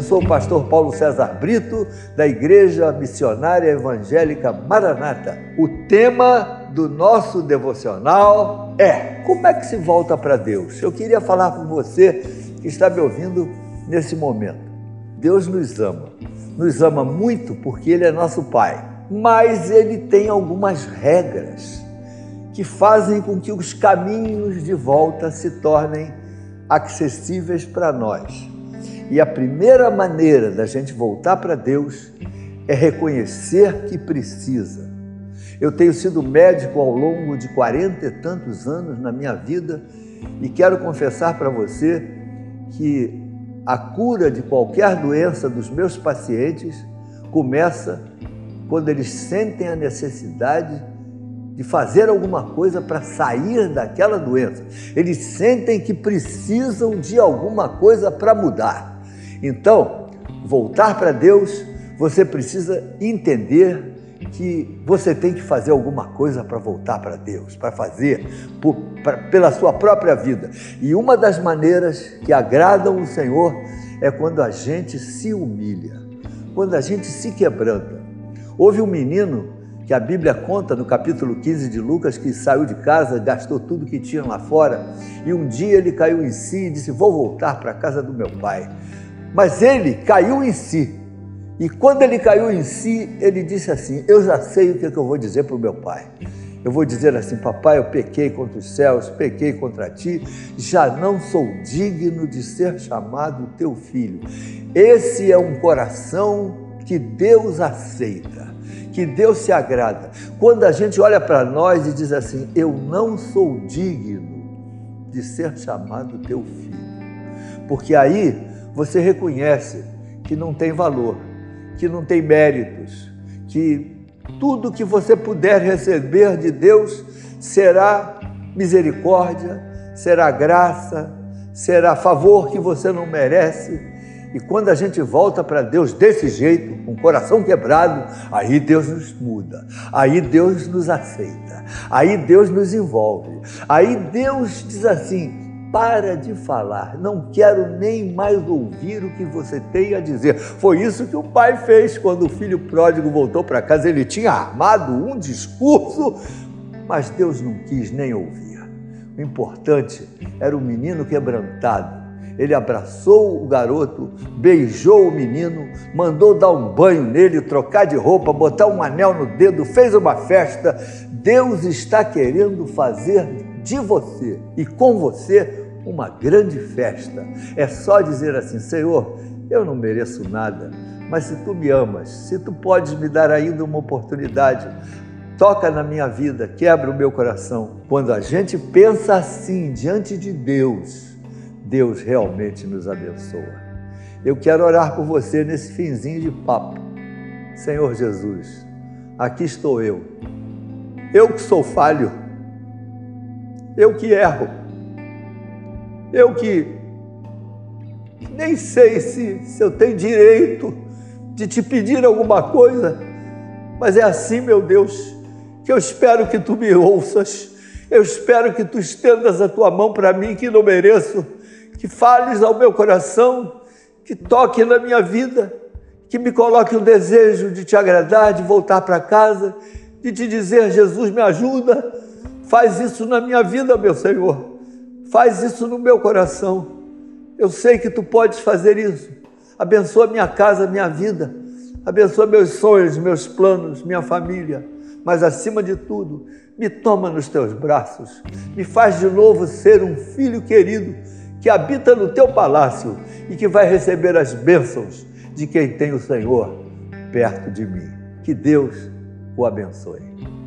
Eu sou o pastor Paulo César Brito, da Igreja Missionária Evangélica Maranata. O tema do nosso devocional é: Como é que se volta para Deus? Eu queria falar com você que está me ouvindo nesse momento. Deus nos ama, nos ama muito porque Ele é nosso Pai, mas Ele tem algumas regras que fazem com que os caminhos de volta se tornem acessíveis para nós. E a primeira maneira da gente voltar para Deus é reconhecer que precisa. Eu tenho sido médico ao longo de quarenta e tantos anos na minha vida e quero confessar para você que a cura de qualquer doença dos meus pacientes começa quando eles sentem a necessidade de fazer alguma coisa para sair daquela doença. Eles sentem que precisam de alguma coisa para mudar. Então, voltar para Deus, você precisa entender que você tem que fazer alguma coisa para voltar para Deus, para fazer por, pra, pela sua própria vida. E uma das maneiras que agradam o Senhor é quando a gente se humilha, quando a gente se quebranta. Houve um menino que a Bíblia conta no capítulo 15 de Lucas que saiu de casa, gastou tudo que tinha lá fora e um dia ele caiu em si e disse: Vou voltar para a casa do meu pai. Mas ele caiu em si. E quando ele caiu em si, ele disse assim: Eu já sei o que, é que eu vou dizer para o meu pai. Eu vou dizer assim: Papai, eu pequei contra os céus, pequei contra ti, já não sou digno de ser chamado teu filho. Esse é um coração que Deus aceita, que Deus se agrada. Quando a gente olha para nós e diz assim: Eu não sou digno de ser chamado teu filho. Porque aí você reconhece que não tem valor, que não tem méritos, que tudo que você puder receber de Deus será misericórdia, será graça, será favor que você não merece. E quando a gente volta para Deus desse jeito, com o coração quebrado, aí Deus nos muda, aí Deus nos aceita, aí Deus nos envolve, aí Deus diz assim: para de falar, não quero nem mais ouvir o que você tem a dizer. Foi isso que o pai fez quando o filho pródigo voltou para casa. Ele tinha armado um discurso, mas Deus não quis nem ouvir. O importante era o menino quebrantado. Ele abraçou o garoto, beijou o menino, mandou dar um banho nele, trocar de roupa, botar um anel no dedo, fez uma festa. Deus está querendo fazer de você e com você uma grande festa. É só dizer assim: Senhor, eu não mereço nada, mas se tu me amas, se tu podes me dar ainda uma oportunidade, toca na minha vida, quebra o meu coração. Quando a gente pensa assim diante de Deus, Deus realmente nos abençoa. Eu quero orar por você nesse finzinho de papo. Senhor Jesus, aqui estou eu. Eu que sou falho eu que erro, eu que nem sei se, se eu tenho direito de te pedir alguma coisa, mas é assim, meu Deus, que eu espero que tu me ouças, eu espero que tu estendas a tua mão para mim que não mereço, que fales ao meu coração, que toque na minha vida, que me coloque o desejo de te agradar, de voltar para casa, de te dizer: Jesus, me ajuda Faz isso na minha vida, meu Senhor. Faz isso no meu coração. Eu sei que tu podes fazer isso. Abençoa minha casa, minha vida. Abençoa meus sonhos, meus planos, minha família. Mas acima de tudo, me toma nos teus braços. Me faz de novo ser um filho querido que habita no teu palácio e que vai receber as bênçãos de quem tem o Senhor perto de mim. Que Deus o abençoe.